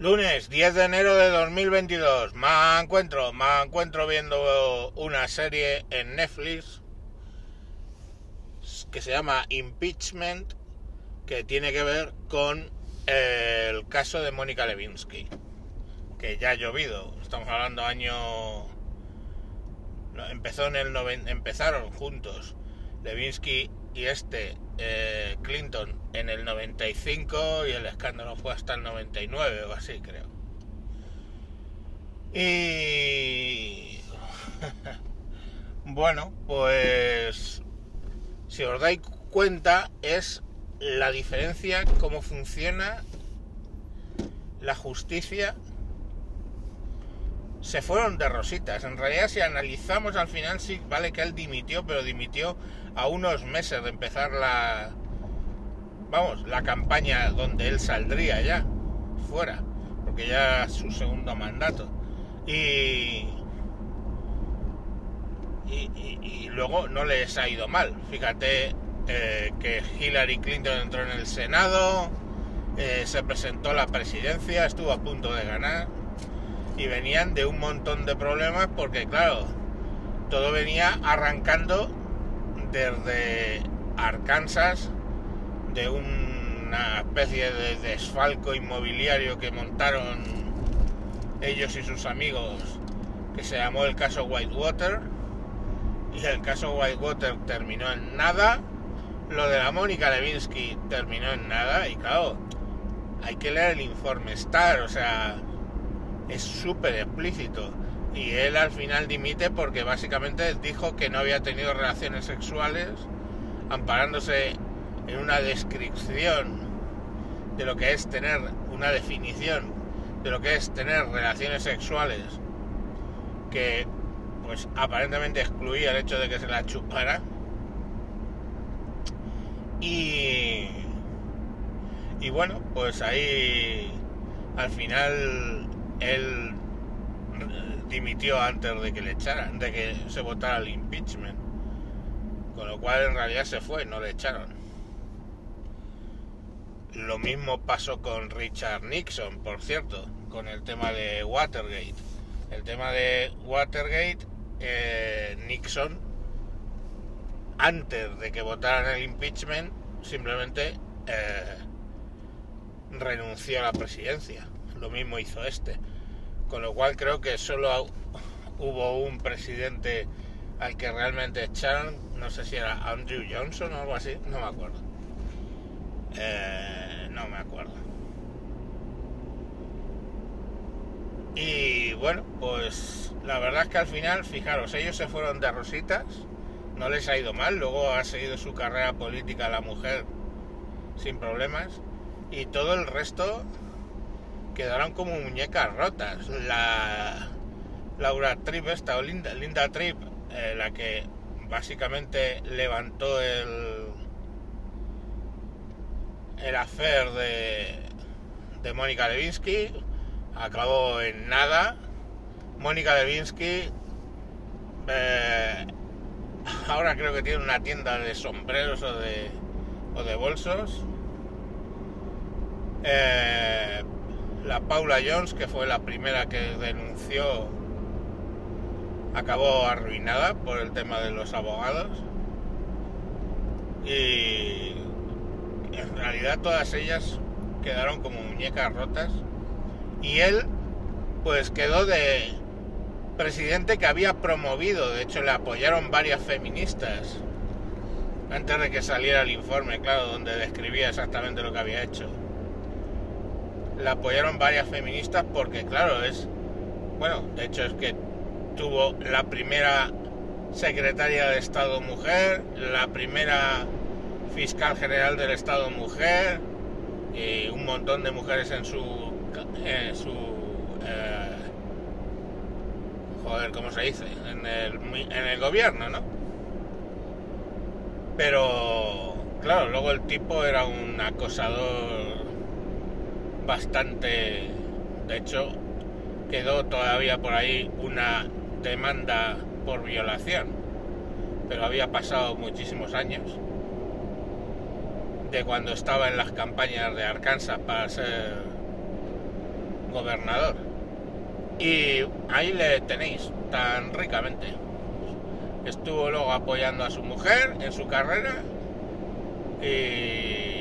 Lunes 10 de enero de 2022. Me encuentro, me encuentro viendo una serie en Netflix que se llama Impeachment, que tiene que ver con el caso de Mónica Lewinsky, que ya ha llovido. Estamos hablando año empezó en el noven... empezaron juntos Lewinsky y este eh, Clinton en el 95 y el escándalo fue hasta el 99 o así creo. Y bueno, pues si os dais cuenta es la diferencia cómo funciona la justicia se fueron de rositas. En realidad, si analizamos al final, sí, vale que él dimitió, pero dimitió a unos meses de empezar la. Vamos, la campaña donde él saldría ya, fuera, porque ya su segundo mandato. Y. Y, luego no les ha ido mal. Fíjate eh, que Hillary Clinton entró en el Senado, eh, se presentó a la presidencia, estuvo a punto de ganar y venían de un montón de problemas porque claro, todo venía arrancando desde Arkansas, de una especie de desfalco inmobiliario que montaron ellos y sus amigos, que se llamó el caso Whitewater, y el caso Whitewater terminó en nada, lo de la Mónica Levinsky terminó en nada, y claro, hay que leer el informe Star, o sea, es súper explícito. Y él al final dimite porque básicamente dijo que no había tenido relaciones sexuales, amparándose en una descripción de lo que es tener una definición de lo que es tener relaciones sexuales que pues aparentemente excluía el hecho de que se la chupara y y bueno pues ahí al final él dimitió antes de que le echaran, de que se votara el impeachment. Con lo cual en realidad se fue, no le echaron. Lo mismo pasó con Richard Nixon, por cierto, con el tema de Watergate. El tema de Watergate, eh, Nixon, antes de que votaran el impeachment, simplemente eh, renunció a la presidencia. Lo mismo hizo este con lo cual creo que solo hubo un presidente al que realmente echaron, no sé si era Andrew Johnson o algo así, no me acuerdo. Eh, no me acuerdo. Y bueno, pues la verdad es que al final, fijaros, ellos se fueron de rositas, no les ha ido mal, luego ha seguido su carrera política la mujer sin problemas, y todo el resto quedaron como muñecas rotas. La Laura Tripp, esta o Linda, Linda Tripp, eh, la que básicamente levantó el el afer de, de Mónica Levinsky, acabó en nada. Mónica Levinsky eh, ahora creo que tiene una tienda de sombreros o de, o de bolsos. Eh, la Paula Jones, que fue la primera que denunció, acabó arruinada por el tema de los abogados. Y en realidad todas ellas quedaron como muñecas rotas. Y él, pues quedó de presidente que había promovido, de hecho le apoyaron varias feministas antes de que saliera el informe, claro, donde describía exactamente lo que había hecho la apoyaron varias feministas porque, claro, es. Bueno, de hecho es que tuvo la primera secretaria de Estado mujer, la primera fiscal general del Estado mujer, y un montón de mujeres en su. En su eh, joder, ¿cómo se dice? En el, en el gobierno, ¿no? Pero, claro, luego el tipo era un acosador bastante... De hecho, quedó todavía por ahí una demanda por violación, pero había pasado muchísimos años de cuando estaba en las campañas de Arkansas para ser gobernador. Y ahí le tenéis, tan ricamente. Estuvo luego apoyando a su mujer en su carrera. Y,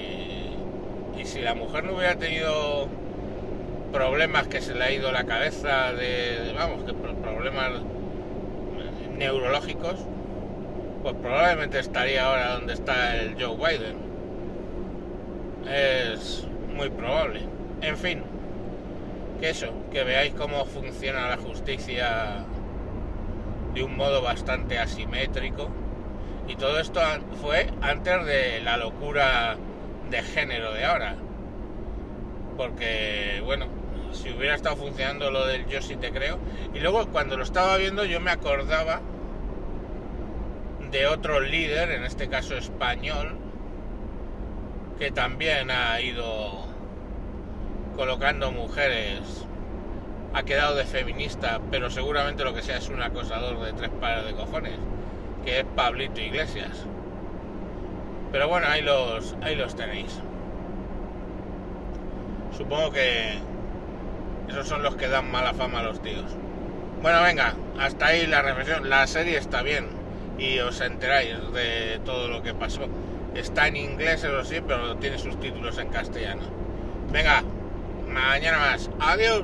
y si la mujer no hubiera tenido problemas que se le ha ido la cabeza de, vamos, que problemas neurológicos, pues probablemente estaría ahora donde está el Joe Biden. Es muy probable. En fin, que eso, que veáis cómo funciona la justicia de un modo bastante asimétrico. Y todo esto fue antes de la locura de género de ahora. Porque, bueno, si hubiera estado funcionando lo del yo sí te creo. Y luego cuando lo estaba viendo yo me acordaba de otro líder, en este caso español, que también ha ido colocando mujeres, ha quedado de feminista, pero seguramente lo que sea es un acosador de tres pares de cojones, que es Pablito Iglesias. Pero bueno, ahí los, ahí los tenéis. Supongo que esos son los que dan mala fama a los tíos. Bueno, venga, hasta ahí la reflexión. La serie está bien y os enteráis de todo lo que pasó. Está en inglés, eso sí, pero tiene sus títulos en castellano. Venga, mañana más. Adiós.